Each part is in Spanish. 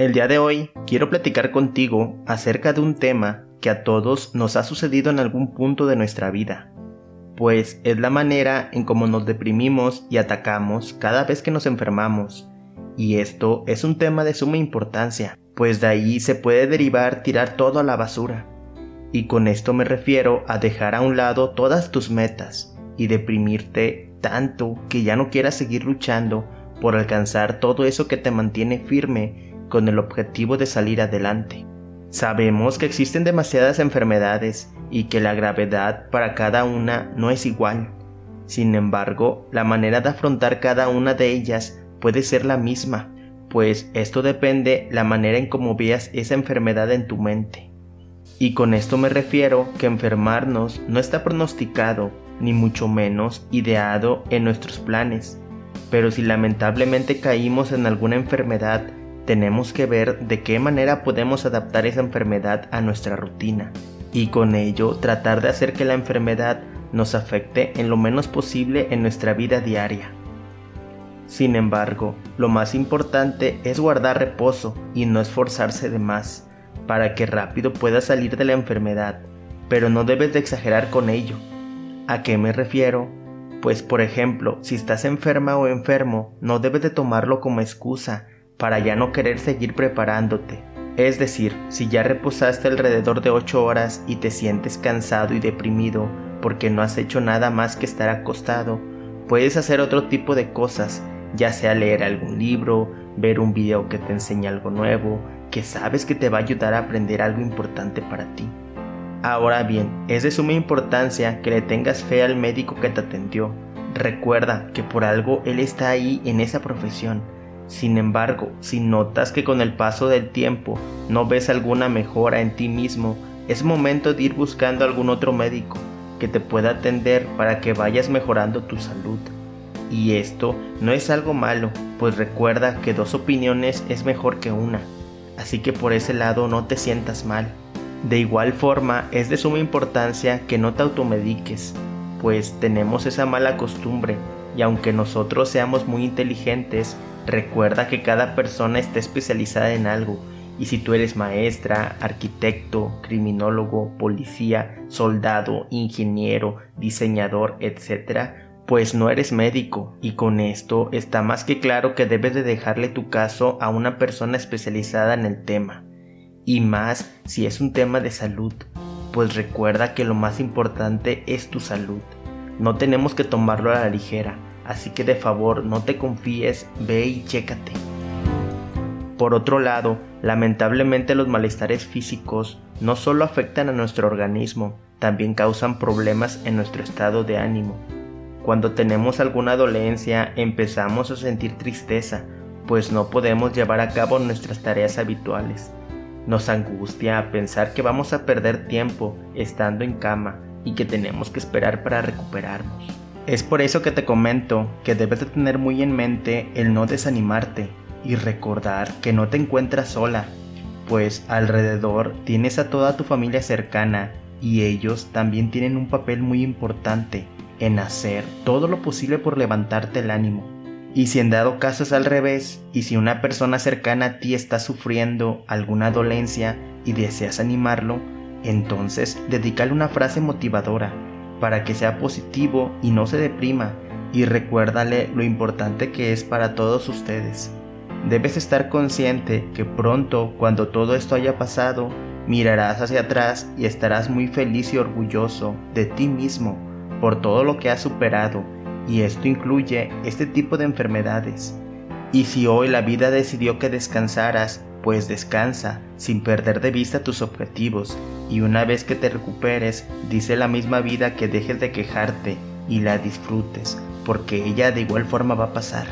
El día de hoy quiero platicar contigo acerca de un tema que a todos nos ha sucedido en algún punto de nuestra vida, pues es la manera en cómo nos deprimimos y atacamos cada vez que nos enfermamos. Y esto es un tema de suma importancia, pues de ahí se puede derivar tirar todo a la basura. Y con esto me refiero a dejar a un lado todas tus metas y deprimirte tanto que ya no quieras seguir luchando por alcanzar todo eso que te mantiene firme con el objetivo de salir adelante. Sabemos que existen demasiadas enfermedades y que la gravedad para cada una no es igual. Sin embargo, la manera de afrontar cada una de ellas puede ser la misma, pues esto depende la manera en cómo veas esa enfermedad en tu mente. Y con esto me refiero que enfermarnos no está pronosticado, ni mucho menos ideado en nuestros planes. Pero si lamentablemente caímos en alguna enfermedad, tenemos que ver de qué manera podemos adaptar esa enfermedad a nuestra rutina y con ello tratar de hacer que la enfermedad nos afecte en lo menos posible en nuestra vida diaria. Sin embargo, lo más importante es guardar reposo y no esforzarse de más, para que rápido puedas salir de la enfermedad, pero no debes de exagerar con ello. ¿A qué me refiero? Pues por ejemplo, si estás enferma o enfermo, no debes de tomarlo como excusa para ya no querer seguir preparándote. Es decir, si ya reposaste alrededor de 8 horas y te sientes cansado y deprimido porque no has hecho nada más que estar acostado, puedes hacer otro tipo de cosas, ya sea leer algún libro, ver un video que te enseñe algo nuevo, que sabes que te va a ayudar a aprender algo importante para ti. Ahora bien, es de suma importancia que le tengas fe al médico que te atendió. Recuerda que por algo él está ahí en esa profesión sin embargo, si notas que con el paso del tiempo no ves alguna mejora en ti mismo, es momento de ir buscando algún otro médico que te pueda atender para que vayas mejorando tu salud. Y esto no es algo malo, pues recuerda que dos opiniones es mejor que una, así que por ese lado no te sientas mal. De igual forma, es de suma importancia que no te automediques, pues tenemos esa mala costumbre, y aunque nosotros seamos muy inteligentes, Recuerda que cada persona está especializada en algo y si tú eres maestra, arquitecto, criminólogo, policía, soldado, ingeniero, diseñador, etc., pues no eres médico y con esto está más que claro que debes de dejarle tu caso a una persona especializada en el tema. Y más si es un tema de salud, pues recuerda que lo más importante es tu salud. No tenemos que tomarlo a la ligera así que de favor no te confíes, ve y chécate. Por otro lado, lamentablemente los malestares físicos no solo afectan a nuestro organismo, también causan problemas en nuestro estado de ánimo. Cuando tenemos alguna dolencia empezamos a sentir tristeza, pues no podemos llevar a cabo nuestras tareas habituales. Nos angustia pensar que vamos a perder tiempo estando en cama y que tenemos que esperar para recuperarnos. Es por eso que te comento que debes de tener muy en mente el no desanimarte y recordar que no te encuentras sola, pues alrededor tienes a toda tu familia cercana y ellos también tienen un papel muy importante en hacer todo lo posible por levantarte el ánimo. Y si en dado caso es al revés, y si una persona cercana a ti está sufriendo alguna dolencia y deseas animarlo, entonces dedícale una frase motivadora para que sea positivo y no se deprima y recuérdale lo importante que es para todos ustedes. Debes estar consciente que pronto, cuando todo esto haya pasado, mirarás hacia atrás y estarás muy feliz y orgulloso de ti mismo por todo lo que has superado y esto incluye este tipo de enfermedades. Y si hoy la vida decidió que descansaras, pues descansa sin perder de vista tus objetivos y una vez que te recuperes, dice la misma vida que dejes de quejarte y la disfrutes, porque ella de igual forma va a pasar.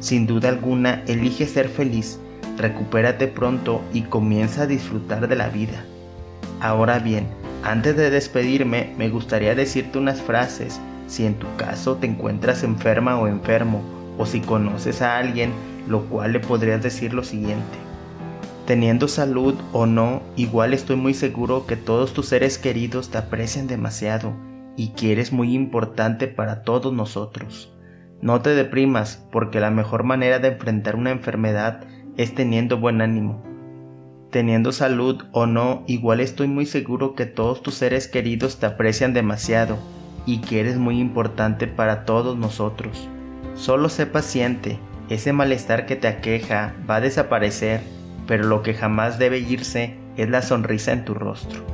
Sin duda alguna, elige ser feliz, recupérate pronto y comienza a disfrutar de la vida. Ahora bien, antes de despedirme, me gustaría decirte unas frases si en tu caso te encuentras enferma o enfermo, o si conoces a alguien, lo cual le podrías decir lo siguiente. Teniendo salud o no, igual estoy muy seguro que todos tus seres queridos te aprecian demasiado y que eres muy importante para todos nosotros. No te deprimas porque la mejor manera de enfrentar una enfermedad es teniendo buen ánimo. Teniendo salud o no, igual estoy muy seguro que todos tus seres queridos te aprecian demasiado y que eres muy importante para todos nosotros. Solo sé paciente, ese malestar que te aqueja va a desaparecer, pero lo que jamás debe irse es la sonrisa en tu rostro.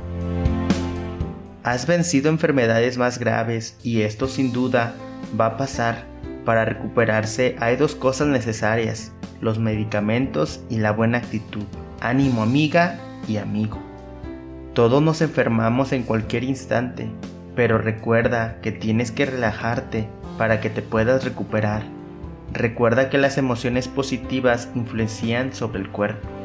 Has vencido enfermedades más graves y esto sin duda va a pasar. Para recuperarse hay dos cosas necesarias, los medicamentos y la buena actitud. Ánimo amiga y amigo. Todos nos enfermamos en cualquier instante, pero recuerda que tienes que relajarte para que te puedas recuperar. Recuerda que las emociones positivas influencian sobre el cuerpo.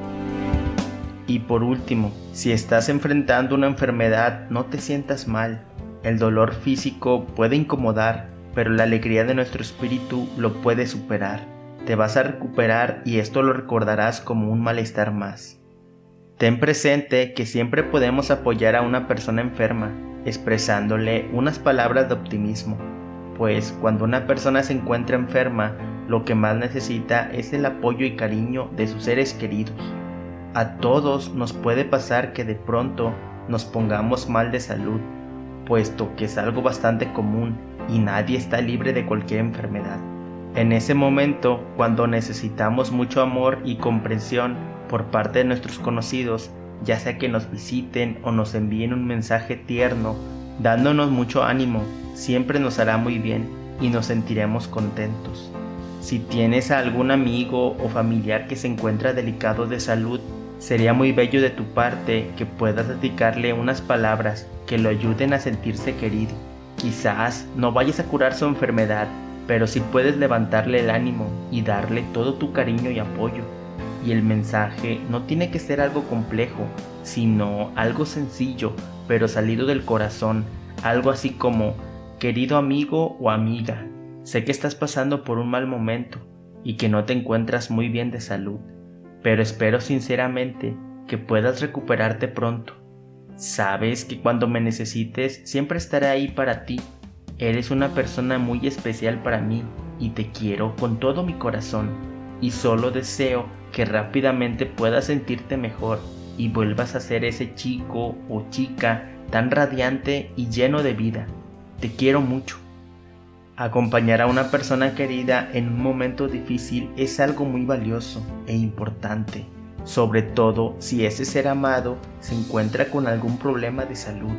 Y por último, si estás enfrentando una enfermedad, no te sientas mal. El dolor físico puede incomodar, pero la alegría de nuestro espíritu lo puede superar. Te vas a recuperar y esto lo recordarás como un malestar más. Ten presente que siempre podemos apoyar a una persona enferma, expresándole unas palabras de optimismo, pues cuando una persona se encuentra enferma, lo que más necesita es el apoyo y cariño de sus seres queridos. A todos nos puede pasar que de pronto nos pongamos mal de salud, puesto que es algo bastante común y nadie está libre de cualquier enfermedad. En ese momento, cuando necesitamos mucho amor y comprensión por parte de nuestros conocidos, ya sea que nos visiten o nos envíen un mensaje tierno, dándonos mucho ánimo, siempre nos hará muy bien y nos sentiremos contentos. Si tienes a algún amigo o familiar que se encuentra delicado de salud, sería muy bello de tu parte que puedas dedicarle unas palabras que lo ayuden a sentirse querido. Quizás no vayas a curar su enfermedad, pero si puedes levantarle el ánimo y darle todo tu cariño y apoyo. Y el mensaje no tiene que ser algo complejo, sino algo sencillo, pero salido del corazón, algo así como, querido amigo o amiga, sé que estás pasando por un mal momento y que no te encuentras muy bien de salud, pero espero sinceramente que puedas recuperarte pronto. Sabes que cuando me necesites siempre estaré ahí para ti. Eres una persona muy especial para mí y te quiero con todo mi corazón y solo deseo que rápidamente puedas sentirte mejor y vuelvas a ser ese chico o chica tan radiante y lleno de vida. Te quiero mucho. Acompañar a una persona querida en un momento difícil es algo muy valioso e importante, sobre todo si ese ser amado se encuentra con algún problema de salud.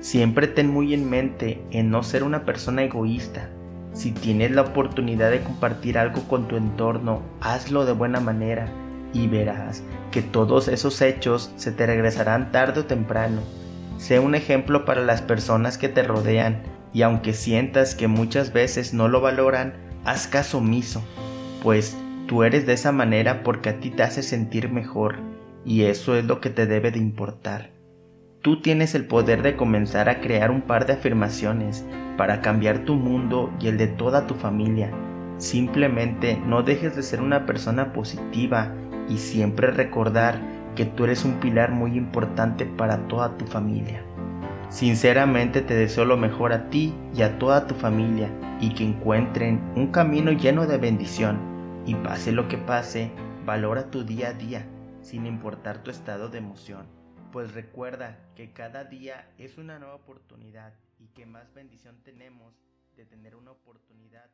Siempre ten muy en mente en no ser una persona egoísta, si tienes la oportunidad de compartir algo con tu entorno, hazlo de buena manera y verás que todos esos hechos se te regresarán tarde o temprano. Sé un ejemplo para las personas que te rodean y aunque sientas que muchas veces no lo valoran, haz caso omiso, pues tú eres de esa manera porque a ti te hace sentir mejor y eso es lo que te debe de importar. Tú tienes el poder de comenzar a crear un par de afirmaciones para cambiar tu mundo y el de toda tu familia. Simplemente no dejes de ser una persona positiva y siempre recordar que tú eres un pilar muy importante para toda tu familia. Sinceramente te deseo lo mejor a ti y a toda tu familia y que encuentren un camino lleno de bendición y pase lo que pase, valora tu día a día sin importar tu estado de emoción. Pues recuerda que cada día es una nueva oportunidad y que más bendición tenemos de tener una oportunidad